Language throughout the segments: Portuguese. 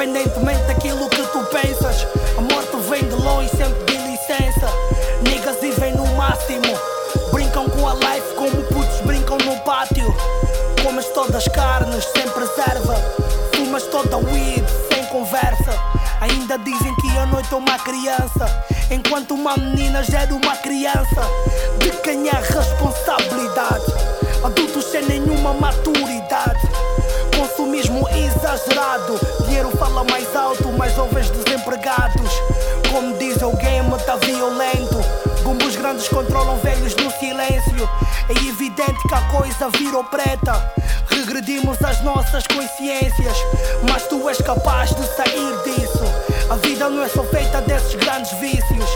Independentemente daquilo que tu pensas, a morte vem de longe, sempre de licença. Niggas vivem no máximo, brincam com a life como putos brincam no pátio. Comes todas as carnes sem preserva, fumas toda weed sem conversa. Ainda dizem que a noite é uma criança, enquanto uma menina gera uma criança. De quem é a responsabilidade? Adultos sem nenhuma maturidade. Consumismo exagerado, dinheiro fala mais alto, mais jovens desempregados. Como diz o game tá violento. Bumbos grandes controlam velhos no silêncio. É evidente que a coisa virou preta. Regredimos as nossas consciências, mas tu és capaz de sair disso. A vida não é só feita desses grandes vícios.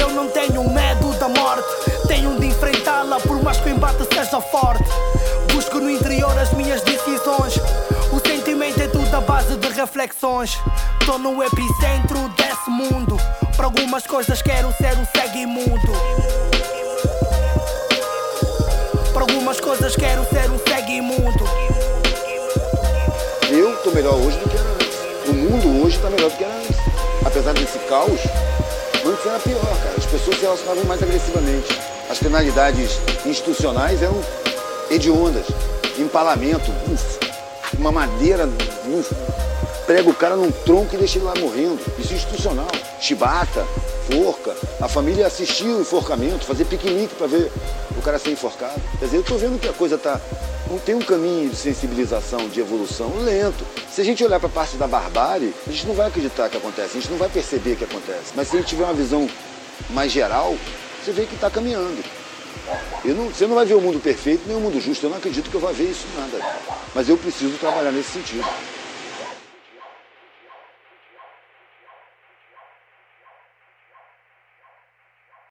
Eu não tenho medo da morte, tenho de enfrentá-la por mais que o embate seja forte. No interior as minhas decisões. O sentimento é tudo a base de reflexões. Tô no epicentro desse mundo. Para algumas coisas quero ser um segue mundo. Para algumas coisas quero ser um segue mundo. Eu tô melhor hoje do que era antes. O mundo hoje tá melhor do que era antes. Apesar desse caos, antes era pior, cara. As pessoas se relacionavam mais agressivamente. As penalidades institucionais eram hediondas. Empalamento, uf, uma madeira, uf, prega o cara num tronco e deixa ele lá morrendo. Isso é institucional. Chibata, forca. A família assistia o enforcamento, fazer piquenique para ver o cara ser enforcado. Quer dizer, eu tô vendo que a coisa tá. Não tem um caminho de sensibilização, de evolução lento. Se a gente olhar para a parte da barbárie, a gente não vai acreditar que acontece, a gente não vai perceber que acontece. Mas se a gente tiver uma visão mais geral, você vê que está caminhando. Não, você não vai ver o mundo perfeito nem o mundo justo. Eu não acredito que eu vá ver isso nada. Mas eu preciso trabalhar nesse sentido.